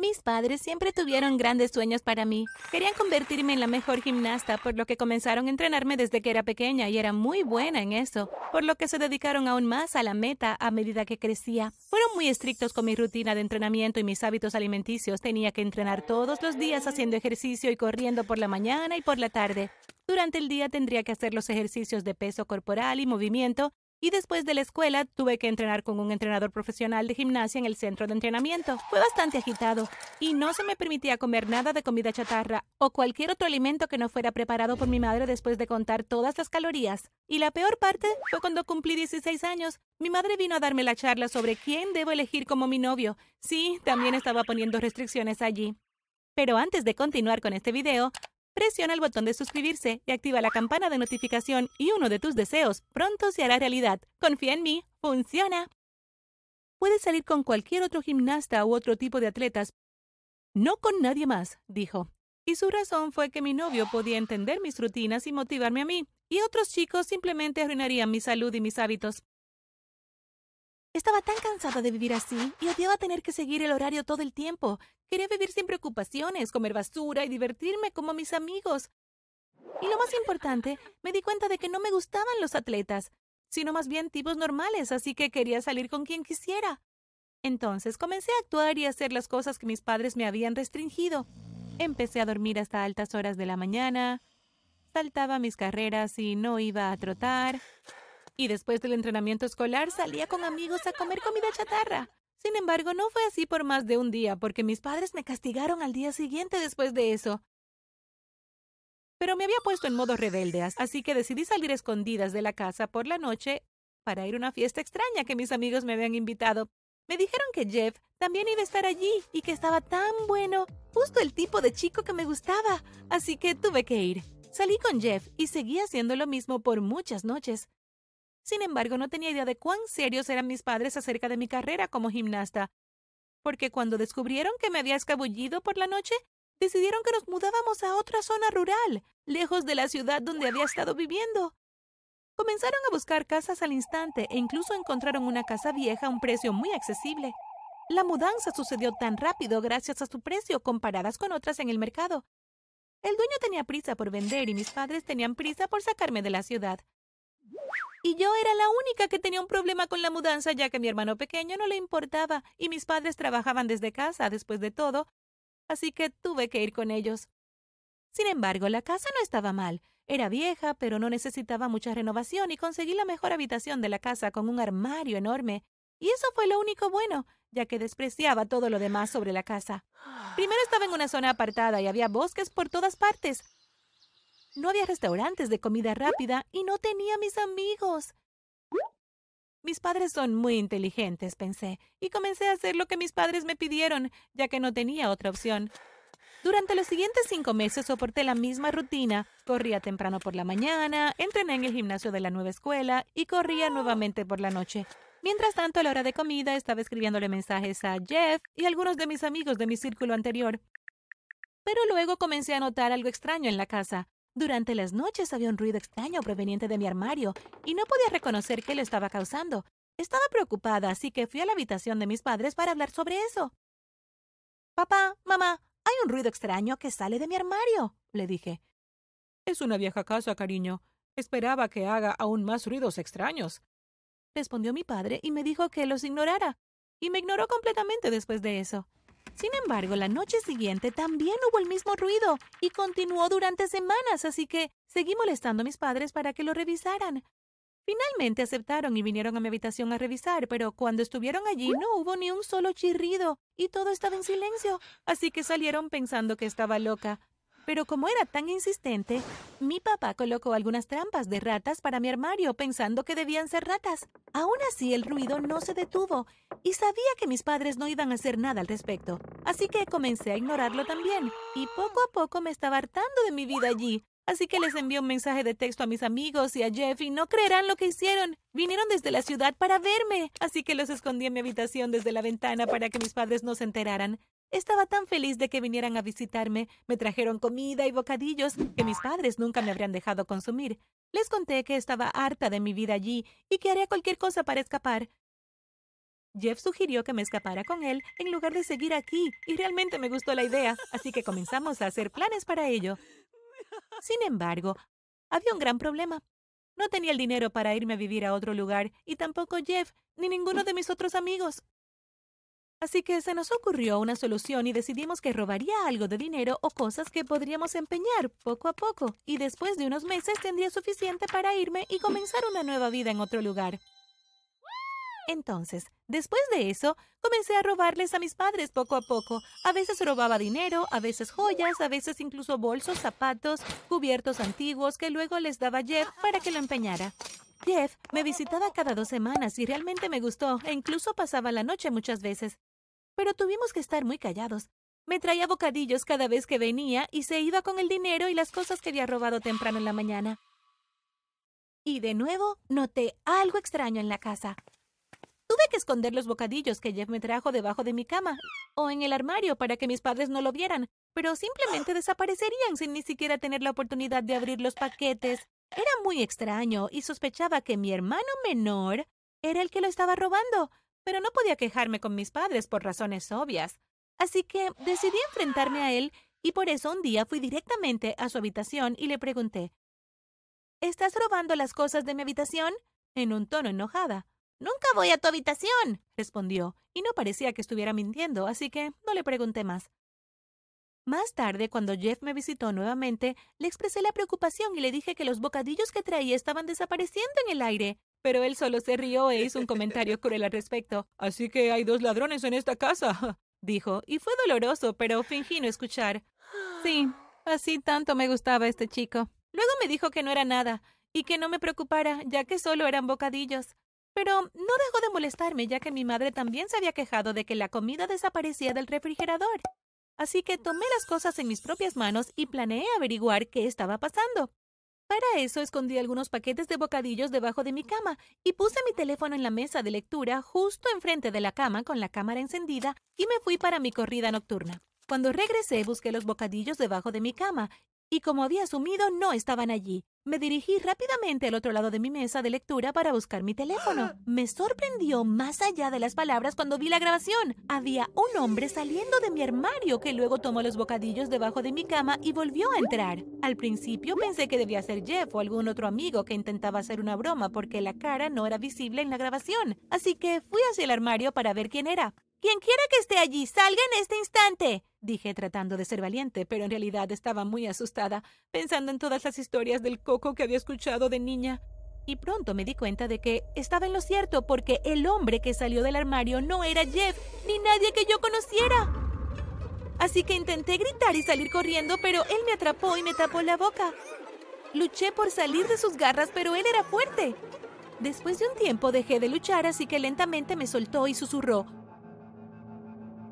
Mis padres siempre tuvieron grandes sueños para mí. Querían convertirme en la mejor gimnasta, por lo que comenzaron a entrenarme desde que era pequeña y era muy buena en eso, por lo que se dedicaron aún más a la meta a medida que crecía. Fueron muy estrictos con mi rutina de entrenamiento y mis hábitos alimenticios. Tenía que entrenar todos los días haciendo ejercicio y corriendo por la mañana y por la tarde. Durante el día tendría que hacer los ejercicios de peso corporal y movimiento y después de la escuela tuve que entrenar con un entrenador profesional de gimnasia en el centro de entrenamiento. Fue bastante agitado y no se me permitía comer nada de comida chatarra o cualquier otro alimento que no fuera preparado por mi madre después de contar todas las calorías. Y la peor parte fue cuando cumplí 16 años. Mi madre vino a darme la charla sobre quién debo elegir como mi novio. Sí, también estaba poniendo restricciones allí. Pero antes de continuar con este video, Presiona el botón de suscribirse y activa la campana de notificación y uno de tus deseos pronto se hará realidad. Confía en mí, funciona. Puedes salir con cualquier otro gimnasta u otro tipo de atletas, no con nadie más, dijo. Y su razón fue que mi novio podía entender mis rutinas y motivarme a mí, y otros chicos simplemente arruinarían mi salud y mis hábitos. Estaba tan cansada de vivir así y odiaba tener que seguir el horario todo el tiempo. Quería vivir sin preocupaciones, comer basura y divertirme como mis amigos. Y lo más importante, me di cuenta de que no me gustaban los atletas, sino más bien tipos normales, así que quería salir con quien quisiera. Entonces comencé a actuar y hacer las cosas que mis padres me habían restringido. Empecé a dormir hasta altas horas de la mañana, saltaba mis carreras y no iba a trotar, y después del entrenamiento escolar salía con amigos a comer comida chatarra. Sin embargo, no fue así por más de un día, porque mis padres me castigaron al día siguiente después de eso. Pero me había puesto en modo rebelde, así que decidí salir escondidas de la casa por la noche para ir a una fiesta extraña que mis amigos me habían invitado. Me dijeron que Jeff también iba a estar allí y que estaba tan bueno, justo el tipo de chico que me gustaba, así que tuve que ir. Salí con Jeff y seguí haciendo lo mismo por muchas noches. Sin embargo, no tenía idea de cuán serios eran mis padres acerca de mi carrera como gimnasta, porque cuando descubrieron que me había escabullido por la noche, decidieron que nos mudábamos a otra zona rural, lejos de la ciudad donde había estado viviendo. Comenzaron a buscar casas al instante e incluso encontraron una casa vieja a un precio muy accesible. La mudanza sucedió tan rápido gracias a su precio comparadas con otras en el mercado. El dueño tenía prisa por vender y mis padres tenían prisa por sacarme de la ciudad. Y yo era la única que tenía un problema con la mudanza, ya que mi hermano pequeño no le importaba y mis padres trabajaban desde casa después de todo, así que tuve que ir con ellos. Sin embargo, la casa no estaba mal. Era vieja, pero no necesitaba mucha renovación y conseguí la mejor habitación de la casa con un armario enorme. Y eso fue lo único bueno, ya que despreciaba todo lo demás sobre la casa. Primero estaba en una zona apartada y había bosques por todas partes. No había restaurantes de comida rápida y no tenía mis amigos. Mis padres son muy inteligentes, pensé, y comencé a hacer lo que mis padres me pidieron, ya que no tenía otra opción. Durante los siguientes cinco meses soporté la misma rutina. Corría temprano por la mañana, entrené en el gimnasio de la nueva escuela y corría nuevamente por la noche. Mientras tanto, a la hora de comida estaba escribiéndole mensajes a Jeff y algunos de mis amigos de mi círculo anterior. Pero luego comencé a notar algo extraño en la casa. Durante las noches había un ruido extraño proveniente de mi armario y no podía reconocer qué lo estaba causando. Estaba preocupada, así que fui a la habitación de mis padres para hablar sobre eso. Papá, mamá, hay un ruido extraño que sale de mi armario, le dije. Es una vieja casa, cariño. Esperaba que haga aún más ruidos extraños. Respondió mi padre y me dijo que los ignorara. Y me ignoró completamente después de eso. Sin embargo, la noche siguiente también hubo el mismo ruido y continuó durante semanas, así que seguí molestando a mis padres para que lo revisaran. Finalmente aceptaron y vinieron a mi habitación a revisar, pero cuando estuvieron allí no hubo ni un solo chirrido y todo estaba en silencio, así que salieron pensando que estaba loca. Pero como era tan insistente, mi papá colocó algunas trampas de ratas para mi armario pensando que debían ser ratas. Aún así, el ruido no se detuvo y sabía que mis padres no iban a hacer nada al respecto. Así que comencé a ignorarlo también y poco a poco me estaba hartando de mi vida allí. Así que les envié un mensaje de texto a mis amigos y a Jeff y no creerán lo que hicieron. Vinieron desde la ciudad para verme. Así que los escondí en mi habitación desde la ventana para que mis padres no se enteraran. Estaba tan feliz de que vinieran a visitarme. Me trajeron comida y bocadillos que mis padres nunca me habrían dejado consumir. Les conté que estaba harta de mi vida allí y que haría cualquier cosa para escapar. Jeff sugirió que me escapara con él en lugar de seguir aquí, y realmente me gustó la idea, así que comenzamos a hacer planes para ello. Sin embargo, había un gran problema. No tenía el dinero para irme a vivir a otro lugar, y tampoco Jeff, ni ninguno de mis otros amigos. Así que se nos ocurrió una solución y decidimos que robaría algo de dinero o cosas que podríamos empeñar poco a poco, y después de unos meses tendría suficiente para irme y comenzar una nueva vida en otro lugar. Entonces, después de eso, comencé a robarles a mis padres poco a poco. A veces robaba dinero, a veces joyas, a veces incluso bolsos, zapatos, cubiertos antiguos que luego les daba Jeff para que lo empeñara. Jeff me visitaba cada dos semanas y realmente me gustó e incluso pasaba la noche muchas veces pero tuvimos que estar muy callados. Me traía bocadillos cada vez que venía y se iba con el dinero y las cosas que había robado temprano en la mañana. Y de nuevo noté algo extraño en la casa. Tuve que esconder los bocadillos que Jeff me trajo debajo de mi cama o en el armario para que mis padres no lo vieran, pero simplemente desaparecerían sin ni siquiera tener la oportunidad de abrir los paquetes. Era muy extraño y sospechaba que mi hermano menor era el que lo estaba robando, pero no podía quejarme con mis padres por razones obvias. Así que decidí enfrentarme a él y por eso un día fui directamente a su habitación y le pregunté ¿Estás robando las cosas de mi habitación? en un tono enojada. Nunca voy a tu habitación, respondió, y no parecía que estuviera mintiendo, así que no le pregunté más. Más tarde, cuando Jeff me visitó nuevamente, le expresé la preocupación y le dije que los bocadillos que traía estaban desapareciendo en el aire. Pero él solo se rió e hizo un comentario cruel al respecto. Así que hay dos ladrones en esta casa, dijo, y fue doloroso, pero fingí no escuchar. Sí, así tanto me gustaba este chico. Luego me dijo que no era nada, y que no me preocupara, ya que solo eran bocadillos. Pero no dejó de molestarme, ya que mi madre también se había quejado de que la comida desaparecía del refrigerador. Así que tomé las cosas en mis propias manos y planeé averiguar qué estaba pasando. Para eso escondí algunos paquetes de bocadillos debajo de mi cama y puse mi teléfono en la mesa de lectura justo enfrente de la cama con la cámara encendida y me fui para mi corrida nocturna. Cuando regresé busqué los bocadillos debajo de mi cama y como había asumido no estaban allí. Me dirigí rápidamente al otro lado de mi mesa de lectura para buscar mi teléfono. Me sorprendió más allá de las palabras cuando vi la grabación. Había un hombre saliendo de mi armario que luego tomó los bocadillos debajo de mi cama y volvió a entrar. Al principio pensé que debía ser Jeff o algún otro amigo que intentaba hacer una broma porque la cara no era visible en la grabación. Así que fui hacia el armario para ver quién era. Quien quiera que esté allí, salga en este instante, dije tratando de ser valiente, pero en realidad estaba muy asustada, pensando en todas las historias del coco que había escuchado de niña. Y pronto me di cuenta de que estaba en lo cierto, porque el hombre que salió del armario no era Jeff, ni nadie que yo conociera. Así que intenté gritar y salir corriendo, pero él me atrapó y me tapó la boca. Luché por salir de sus garras, pero él era fuerte. Después de un tiempo dejé de luchar, así que lentamente me soltó y susurró,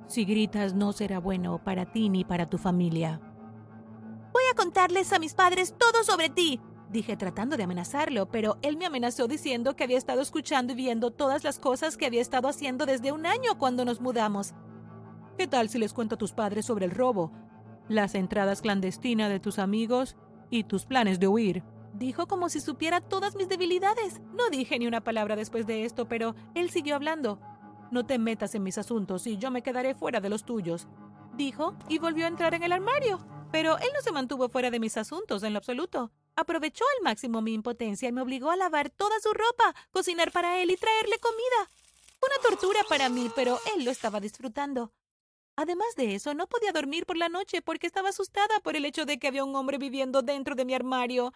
si gritas no será bueno para ti ni para tu familia. Voy a contarles a mis padres todo sobre ti, dije tratando de amenazarlo, pero él me amenazó diciendo que había estado escuchando y viendo todas las cosas que había estado haciendo desde un año cuando nos mudamos. ¿Qué tal si les cuento a tus padres sobre el robo, las entradas clandestinas de tus amigos y tus planes de huir? Dijo como si supiera todas mis debilidades. No dije ni una palabra después de esto, pero él siguió hablando. No te metas en mis asuntos y yo me quedaré fuera de los tuyos, dijo y volvió a entrar en el armario. Pero él no se mantuvo fuera de mis asuntos en lo absoluto. Aprovechó al máximo mi impotencia y me obligó a lavar toda su ropa, cocinar para él y traerle comida. Una tortura para mí, pero él lo estaba disfrutando. Además de eso, no podía dormir por la noche porque estaba asustada por el hecho de que había un hombre viviendo dentro de mi armario.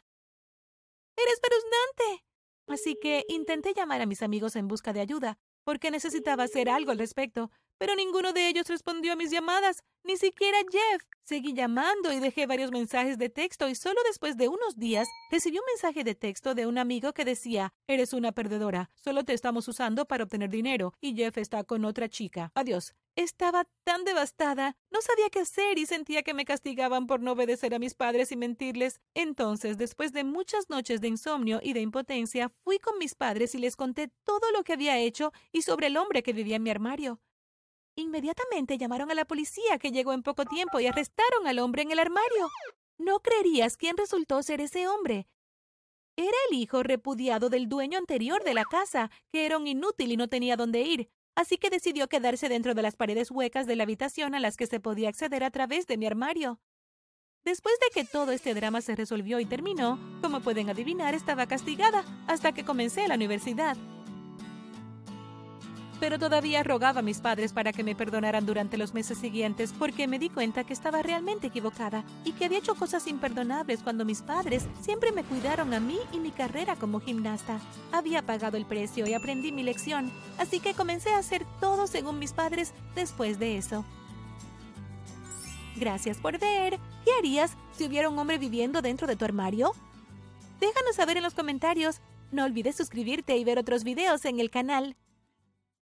Era espeluznante. Así que intenté llamar a mis amigos en busca de ayuda, porque necesitaba hacer algo al respecto, pero ninguno de ellos respondió a mis llamadas, ni siquiera Jeff. Seguí llamando y dejé varios mensajes de texto y solo después de unos días recibí un mensaje de texto de un amigo que decía, eres una perdedora, solo te estamos usando para obtener dinero y Jeff está con otra chica. Adiós. Estaba tan devastada, no sabía qué hacer y sentía que me castigaban por no obedecer a mis padres y mentirles. Entonces, después de muchas noches de insomnio y de impotencia, fui con mis padres y les conté todo lo que había hecho y sobre el hombre que vivía en mi armario. Inmediatamente llamaron a la policía, que llegó en poco tiempo, y arrestaron al hombre en el armario. No creerías quién resultó ser ese hombre. Era el hijo repudiado del dueño anterior de la casa, que era un inútil y no tenía dónde ir. Así que decidió quedarse dentro de las paredes huecas de la habitación a las que se podía acceder a través de mi armario. Después de que todo este drama se resolvió y terminó, como pueden adivinar, estaba castigada hasta que comencé la universidad. Pero todavía rogaba a mis padres para que me perdonaran durante los meses siguientes porque me di cuenta que estaba realmente equivocada y que había hecho cosas imperdonables cuando mis padres siempre me cuidaron a mí y mi carrera como gimnasta. Había pagado el precio y aprendí mi lección, así que comencé a hacer todo según mis padres después de eso. Gracias por ver. ¿Qué harías si hubiera un hombre viviendo dentro de tu armario? Déjanos saber en los comentarios. No olvides suscribirte y ver otros videos en el canal.